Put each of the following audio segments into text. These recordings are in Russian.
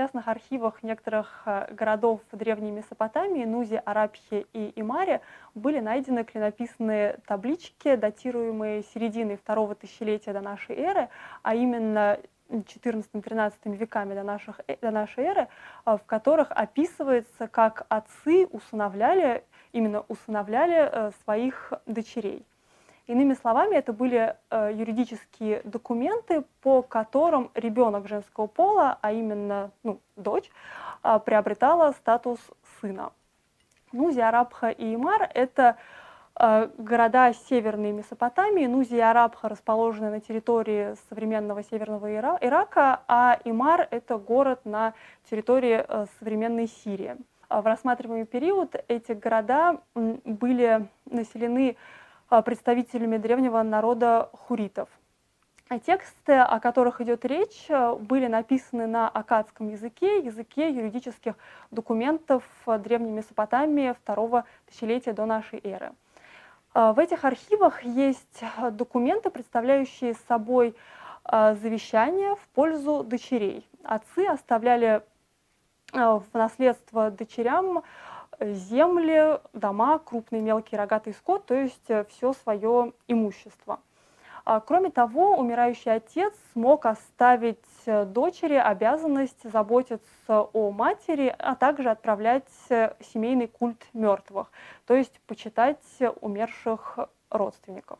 частных архивах некоторых э, городов Древней Месопотамии, Нузи, Арабхи и Имаре, были найдены клинописные таблички, датируемые серединой второго тысячелетия до нашей эры, а именно 14-13 веками до, наших, э, до нашей эры, в которых описывается, как отцы усыновляли, именно усыновляли своих дочерей. Иными словами, это были э, юридические документы, по которым ребенок женского пола, а именно ну, дочь, э, приобретала статус сына. Нузи, Арабха и Имар – это э, города Северной Месопотамии. Нузи и Арабха расположены на территории современного Северного Ира Ирака, а Имар – это город на территории э, современной Сирии. В рассматриваемый период эти города были населены а, представителями древнего народа хуритов. А тексты, о которых идет речь, э, были написаны на акадском языке, языке юридических документов Древней Месопотамии второго тысячелетия до нашей эры. А, в этих архивах есть документы, представляющие собой завещания в пользу дочерей. Отцы оставляли в наследство дочерям земли, дома, крупный мелкий рогатый скот, то есть э, все свое имущество. А, кроме того, умирающий отец смог оставить э, дочери обязанность заботиться о матери, а также отправлять э, семейный культ мертвых, то есть почитать умерших родственников.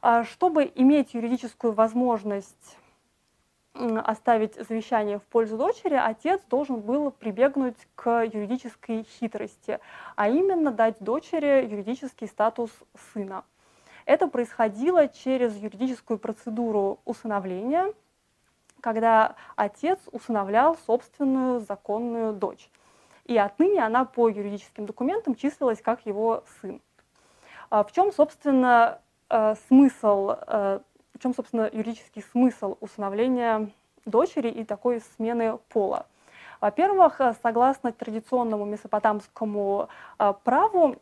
А, чтобы иметь юридическую возможность оставить завещание в пользу дочери, отец должен был прибегнуть к юридической хитрости, а именно дать дочери юридический статус сына. Это происходило через юридическую процедуру усыновления, когда отец усыновлял собственную законную дочь. И отныне она по юридическим документам числилась как его сын. А в чем, собственно, э, смысл э, в чем, собственно, юридический смысл усыновления дочери и такой смены пола? Во-первых, согласно традиционному месопотамскому а, праву,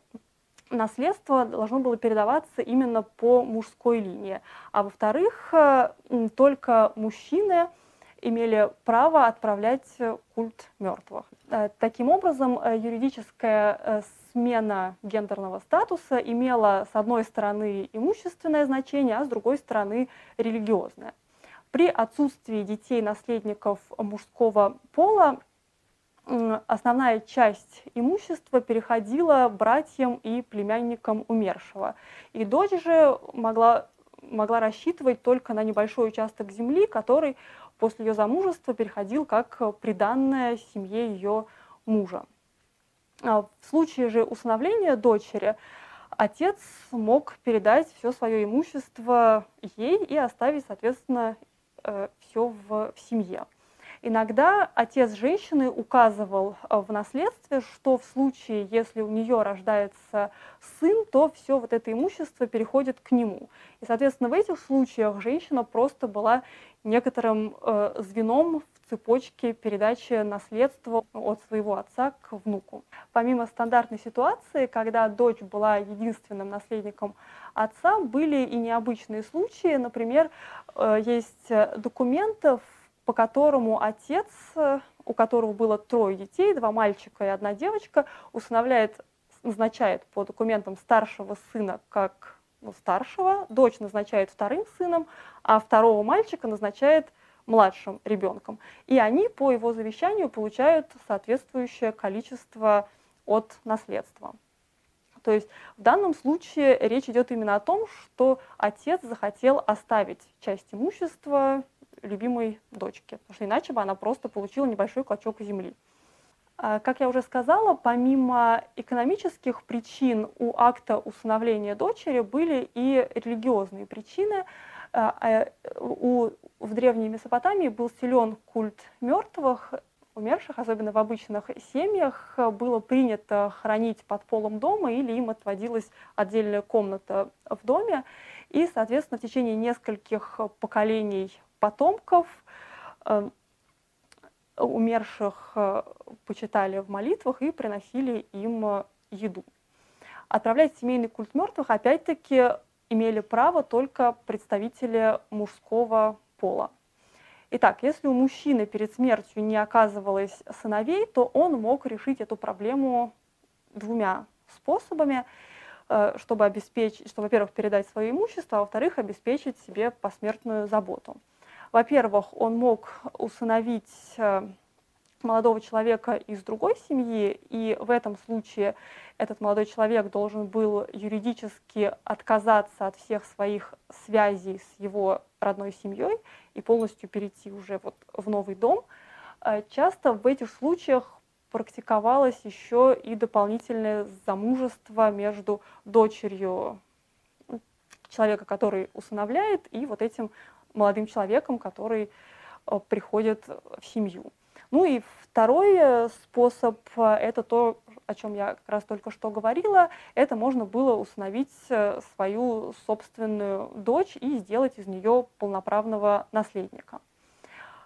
наследство должно было передаваться именно по мужской линии. А во-вторых, э, только мужчины имели право отправлять культ мертвых. Э, таким образом, э, юридическая смена гендерного статуса имела, с одной стороны, имущественное значение, а с другой стороны, религиозное. При отсутствии детей-наследников мужского пола основная часть имущества переходила братьям и племянникам умершего. И дочь же могла, могла рассчитывать только на небольшой участок земли, который после ее замужества переходил как приданная семье ее мужа. А в случае же усыновления дочери отец мог передать все свое имущество ей и оставить, соответственно, э, все в, в семье. Иногда отец женщины указывал э, в наследстве, что в случае, если у нее рождается сын, то все вот это имущество переходит к нему. И, соответственно, в этих случаях женщина просто была некоторым э, звеном цепочки передачи наследства от своего отца к внуку. Помимо стандартной ситуации, когда дочь была единственным наследником отца, были и необычные случаи. Например, э, есть документов, по которому отец, у которого было трое детей, два мальчика и одна девочка, усыновляет, назначает по документам старшего сына как старшего, дочь назначает вторым сыном, а второго мальчика назначает младшим ребенком. И они по его завещанию получают соответствующее количество от наследства. То есть в данном случае речь идет именно о том, что отец захотел оставить часть имущества любимой дочке, потому что иначе бы она просто получила небольшой клочок земли. А, как я уже сказала, помимо экономических причин у акта усыновления дочери были и религиозные причины. А, а, у, в Древней Месопотамии был силен культ мертвых, умерших, особенно в обычных семьях, было принято хранить под полом дома или им отводилась отдельная комната в доме. И, соответственно, в течение нескольких поколений потомков э, умерших э, почитали в молитвах и приносили им э, еду. Отправлять семейный культ мертвых опять-таки имели право только представители мужского пола. Итак, если у мужчины перед смертью не оказывалось сыновей, то он мог решить эту проблему двумя способами, э, чтобы обеспечить, что, во-первых, передать свое имущество, а во-вторых, обеспечить себе посмертную заботу. Во-первых, он мог усыновить э, молодого человека из другой семьи, и в этом случае этот молодой человек должен был юридически отказаться от всех своих связей с его родной семьей и полностью перейти уже вот в новый дом. Э, часто в этих случаях практиковалось еще и дополнительное замужество между дочерью человека, который усыновляет, и вот этим молодым человеком, который э, приходит в семью. Ну и второй э, способ – это то, о чем я как раз только что говорила, это можно было установить э, свою собственную дочь и сделать из нее полноправного наследника.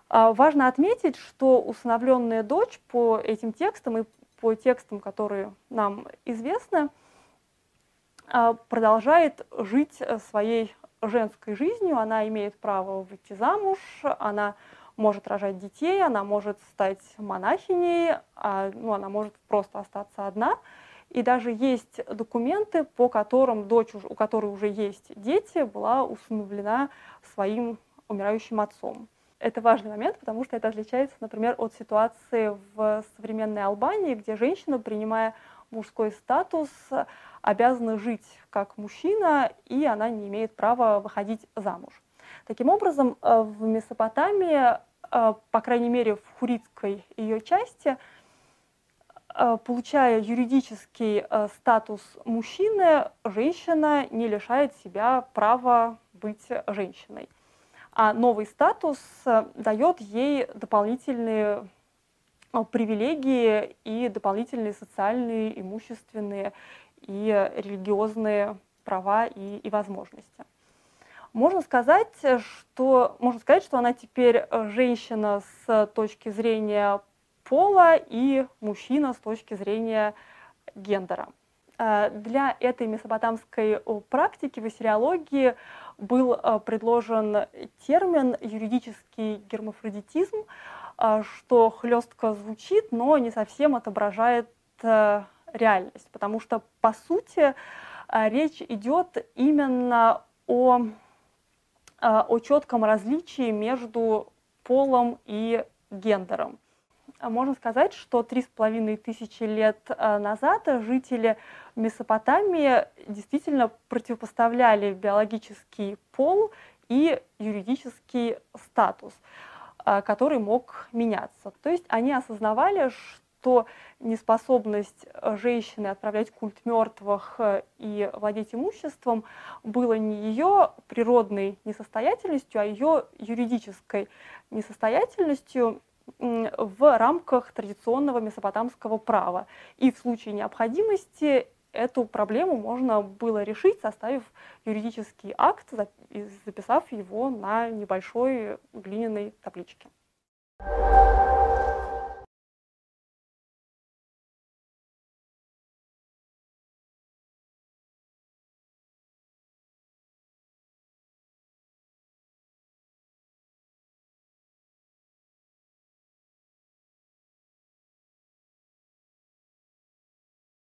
А, важно отметить, что усыновленная дочь по этим текстам и по текстам, которые нам известны, а, продолжает жить своей женской жизнью, она имеет право выйти замуж, она может рожать детей, она может стать монахиней, а, ну, она может просто остаться одна. И даже есть документы, по которым дочь, у которой уже есть дети, была усыновлена своим умирающим отцом. Это важный момент, потому что это отличается, например, от ситуации в современной Албании, где женщина, принимая мужской статус, обязана жить как мужчина, и она не имеет права выходить замуж. Таким образом, э, в Месопотамии, э, по крайней мере, в хуритской ее части, э, получая юридический статус мужчины, женщина не лишает себя права быть женщиной. А новый статус дает ей дополнительные привилегии и дополнительные социальные, имущественные и религиозные права и, и возможности. Можно сказать, что, можно сказать, что она теперь женщина с точки зрения пола и мужчина с точки зрения гендера. Э, для этой месопотамской практики в ассириологии был э, предложен термин юридический гермафродитизм, э, что хлестко звучит, но не совсем отображает реальность, потому что, по сути, речь идет именно о а, о четком различии между полом и гендером. А можно сказать, что три с половиной тысячи лет а, назад жители Месопотамии действительно противопоставляли биологический пол и юридический статус, который мог меняться. То есть они осознавали, что неспособность э, женщины отправлять культ мертвых э, и владеть имуществом было не ее природной несостоятельностью, а ее юридической несостоятельностью в рамках традиционного месопотамского права. И в случае необходимости эту проблему можно было решить, составив юридический акт и записав его на небольшой глиняной табличке. Thank you